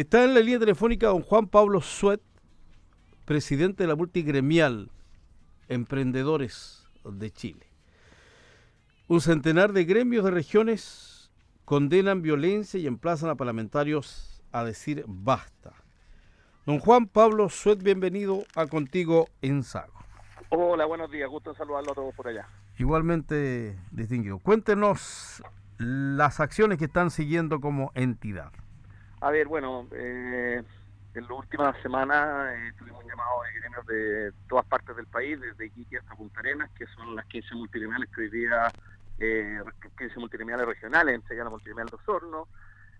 Está en la línea telefónica don Juan Pablo Suet, presidente de la multigremial Emprendedores de Chile. Un centenar de gremios de regiones condenan violencia y emplazan a parlamentarios a decir basta. Don Juan Pablo Suet, bienvenido a Contigo en Sago. Hola, buenos días, gusto saludarlo a todos por allá. Igualmente distinguido. Cuéntenos las acciones que están siguiendo como entidad. A ver, bueno, eh, en las últimas semanas eh, tuvimos un llamado de gremios de todas partes del país, desde Iquique hasta Punta Arenas, que son las 15 multigremiales que hoy día, eh, 15 multigremiales regionales, entre ellas la multigremial de Osorno,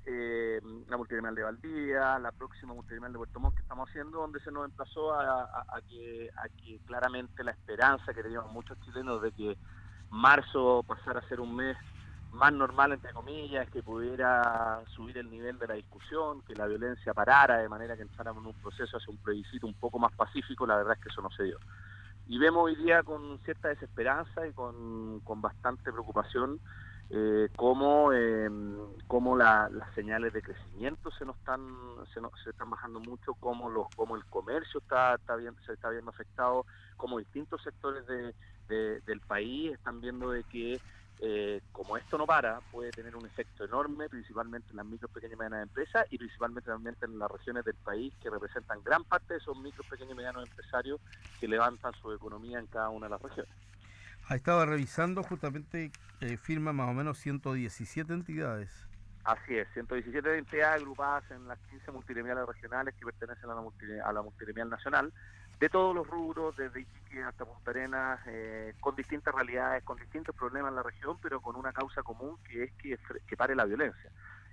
eh, la multigremial de Valdivia, la próxima multigremial de Puerto Montt que estamos haciendo, donde se nos emplazó a, a, que, a que claramente la esperanza que teníamos muchos chilenos de que marzo pasara a ser un mes más normal, entre comillas, que pudiera subir el nivel de la discusión, que la violencia parara, de manera que entráramos en un proceso hacia un plebiscito un poco más pacífico, la verdad es que eso no se dio. Y vemos hoy día con cierta desesperanza y con, bastante preocupación eh, cómo, em, cómo las señales de crecimiento se nos están se, se están bajando mucho, cómo, los, cómo el comercio está, está bien, se está viendo afectado, cómo distintos sectores de, del país están viendo de que eh, como esto no para, puede tener un efecto enorme, principalmente en las micro, pequeñas y medianas empresas y principalmente en las regiones del país que representan gran parte de esos micro, pequeños y medianos empresarios que levantan su economía en cada una de las regiones. Ha estado revisando justamente, eh, firma más o menos 117 entidades. Así es, 117 entidades agrupadas en las 15 multiremiales regionales que pertenecen a la, a la multiremial nacional de todos los rubros, desde Iquique hasta Punta Arenas, eh, con distintas realidades, con distintos problemas en la región, pero con una causa común que es que, que pare la violencia.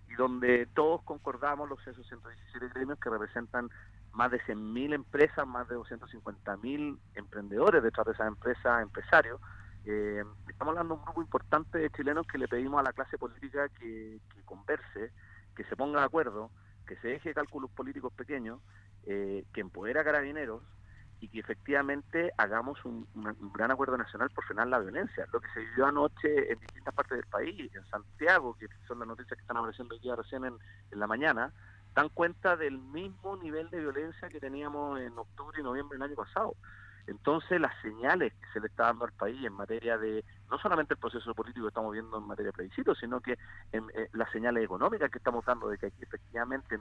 Y donde todos concordamos, los esos 117 gremios que representan más de 100.000 empresas, más de 250.000 emprendedores detrás de esas empresas, empresarios. Eh, estamos hablando de un grupo importante de chilenos que le pedimos a la clase política que, converse, que se ponga de acuerdo, que se deje cálculos políticos pequeños, eh, que empodera a carabineros, y que efectivamente hagamos un, gran acuerdo nacional por frenar la violencia. Lo que se vivió anoche en distintas partes del país, en Santiago, que son las noticias que están apareciendo hoy día recién en, la mañana, dan cuenta del mismo nivel de violencia que teníamos en octubre y noviembre del año pasado. Entonces, las señales que se le está dando al país en materia de, no solamente el proceso político que estamos viendo en materia de plebiscito, sino que en, eh, las señales económicas que estamos dando de que aquí efectivamente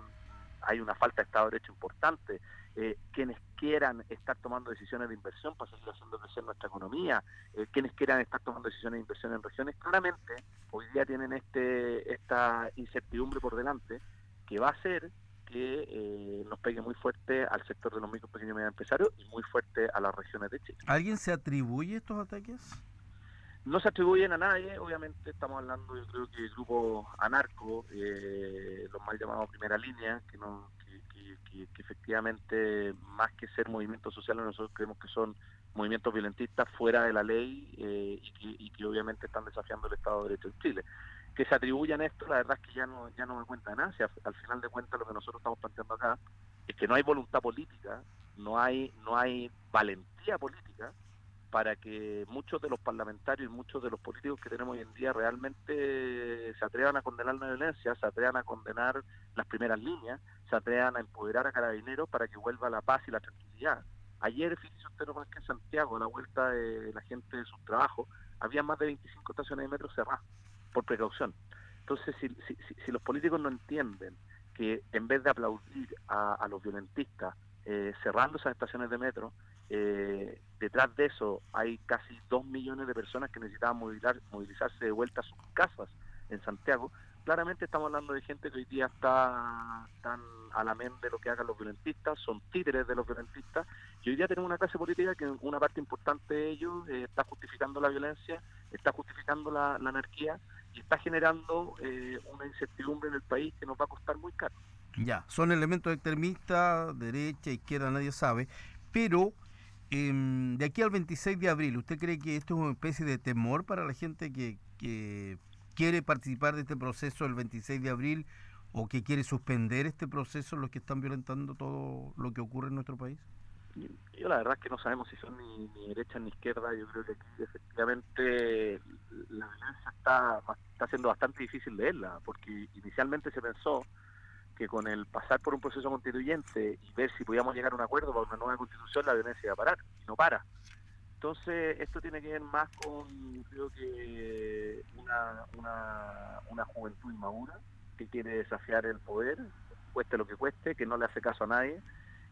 hay una falta de Estado de Derecho importante, eh, quienes quieran estar tomando decisiones de inversión para seguir haciendo crecer nuestra economía, eh, quienes quieran estar tomando decisiones de inversión en regiones, claramente hoy día tienen este esta incertidumbre por delante que va a hacer que eh, nos pegue muy fuerte al sector de los micro, pequeños y medianos empresarios y muy fuerte a las regiones de Chile. ¿Alguien se atribuye estos ataques? No se atribuyen a nadie, obviamente estamos hablando, yo creo que el grupo anarco, eh, los mal llamados primera línea, que, no, que, efectivamente, más que ser movimientos sociales, nosotros creemos que son movimientos violentistas fuera de la ley eh, y, que, obviamente están desafiando el Estado de Derecho en Chile. Que se atribuyan esto, la verdad es que ya no, ya no me cuenta nada. al final de cuentas, lo que nosotros estamos planteando acá es que no hay voluntad política, no hay, no hay valentía política para que muchos de los parlamentarios y muchos de los políticos que tenemos hoy en día realmente se atrevan a condenar la violencia, se atrevan a condenar las primeras líneas, se atrevan a empoderar a carabineros para que vuelva la paz y la tranquilidad. Ayer, fíjese usted más que en Santiago, a la vuelta de la gente de sus trabajos, había más de 25 estaciones de metro cerradas por precaución. Entonces, si, si, los políticos no entienden que en vez de aplaudir a, los violentistas eh, cerrando esas estaciones de metro, eh, detrás de eso hay casi dos millones de personas que necesitaban movilizar, movilizarse de vuelta a sus casas en Santiago. Claramente estamos hablando de gente que hoy día está tan a la mente de lo que hagan los violentistas, son títeres de los violentistas, y hoy día tenemos una clase política que una parte importante de ellos eh, está justificando la violencia, está justificando la, anarquía y está generando eh, una incertidumbre en el país que nos va a costar muy caro. Ya, son elementos extremistas, derecha, izquierda, nadie sabe, pero Em, de aquí al 26 de abril, ¿usted cree que esto es una especie de temor para la gente que, quiere participar de este proceso el 26 de abril o que quiere suspender este proceso los que están violentando todo lo que ocurre en nuestro país? Yo la verdad es que no sabemos si son ni, derecha ni izquierda. Yo creo que efectivamente la violencia está, está siendo bastante difícil leerla, porque inicialmente se pensó que con el pasar por un proceso constituyente y ver si podíamos llegar a un acuerdo para una nueva constitución, la violencia va a parar, y no para. Entonces, esto tiene que ver más con, creo que, una, una, una juventud inmadura que quiere desafiar el poder, cueste lo que cueste, que no le hace caso a nadie.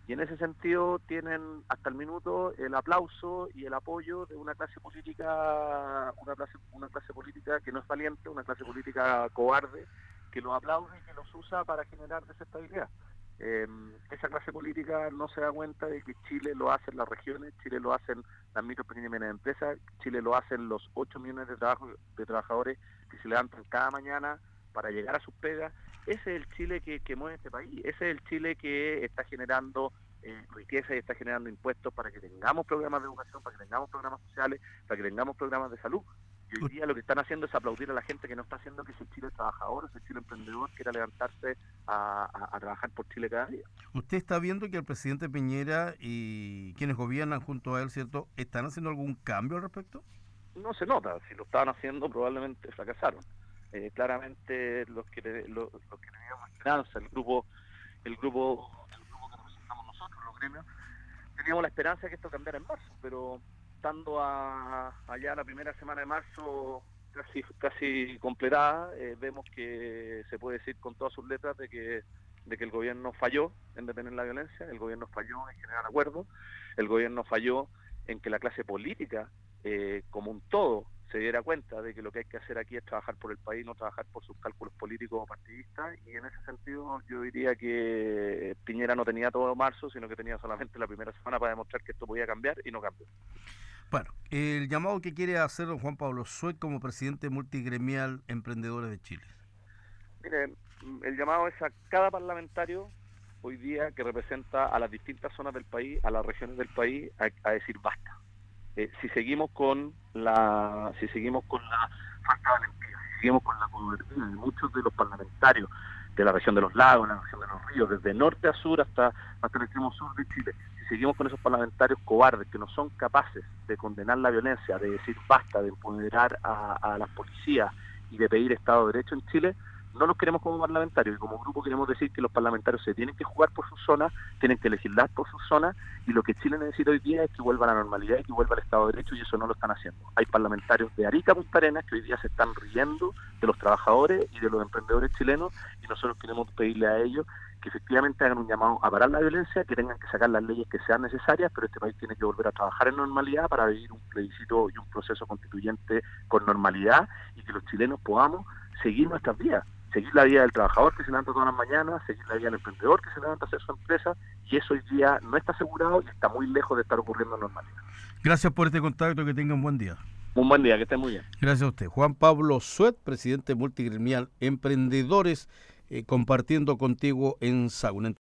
Y en ese sentido tienen hasta el minuto el aplauso y el apoyo de una clase política, una clase, una clase política que no es valiente, una clase política cobarde, que los aplaude y que los usa para generar desestabilidad. Eh, esa clase política no se da cuenta de que Chile lo hacen las regiones, Chile lo hacen las micro pequeñas y medianas empresas, Chile lo hacen los 8 millones de, trabajo, de trabajadores que se levantan cada mañana para llegar a sus pegas. Ese es el Chile que, que mueve este país, ese es el Chile que está generando eh, riqueza y está generando impuestos para que tengamos programas de educación, para que tengamos programas sociales, para que tengamos programas de salud. Y hoy día lo que están haciendo es aplaudir a la gente que no está haciendo que ese Chile trabajador, ese Chile emprendedor quiera levantarse a, a, a, trabajar por Chile cada día. ¿Usted está viendo que el presidente Piñera y quienes gobiernan junto a él, ¿cierto?, están haciendo algún cambio al respecto? No se nota, si lo estaban haciendo probablemente fracasaron. Eh, claramente los que los, los que teníamos esperanza, el grupo, el grupo, el grupo que representamos nosotros, los gremios, teníamos la esperanza de que esto cambiara en marzo, pero estando a, allá la primera semana de marzo casi casi completada, eh, vemos que se puede decir con todas sus letras de que de que el gobierno falló en detener la violencia, el gobierno falló en generar acuerdos, el gobierno falló en que la clase política, eh, como un todo, se diera cuenta de que lo que hay que hacer aquí es trabajar por el país, no trabajar por sus cálculos políticos o partidistas, y en ese sentido yo diría que Piñera no tenía todo marzo, sino que tenía solamente la primera semana para demostrar que esto podía cambiar y no cambió. Bueno, el llamado que quiere hacer don Juan Pablo Suet como presidente multigremial Emprendedores de Chile. Mire, el llamado es a cada parlamentario hoy día que representa a las distintas zonas del país, a las regiones del país, a, a decir basta. Eh, si seguimos con la si seguimos con la falta de valentía, si seguimos con la cobardía de muchos de los parlamentarios de la región de los lagos, la región de los ríos, desde norte a sur hasta, hasta el extremo sur de Chile, si seguimos con esos parlamentarios cobardes que no son capaces de condenar la violencia, de decir basta, de empoderar a, a las policías y de pedir Estado de Derecho en Chile, no los queremos como parlamentarios y como grupo queremos decir que los parlamentarios se tienen que jugar por su zona, tienen que legislar por su zona y lo que Chile necesita hoy día es que vuelva a la normalidad y que vuelva al Estado de Derecho y eso no lo están haciendo. Hay parlamentarios de Arica Punta Arenas que hoy día se están riendo de los trabajadores y de los emprendedores chilenos y nosotros queremos pedirle a ellos que efectivamente hagan un llamado a parar la violencia, que tengan que sacar las leyes que sean necesarias, pero este país tiene que volver a trabajar en normalidad para vivir un plebiscito y un proceso constituyente con normalidad y que los chilenos podamos seguir nuestras vidas seguir la vida del trabajador que se levanta todas las mañanas, seguir la vida del emprendedor que se levanta a hacer su empresa, y eso hoy día no está asegurado y está muy lejos de estar ocurriendo en normalidad. Gracias por este contacto, que tenga un buen día. Un buen día, que esté muy bien. Gracias a usted. Juan Pablo Suet, presidente multigremial Emprendedores, eh, compartiendo contigo en SAG.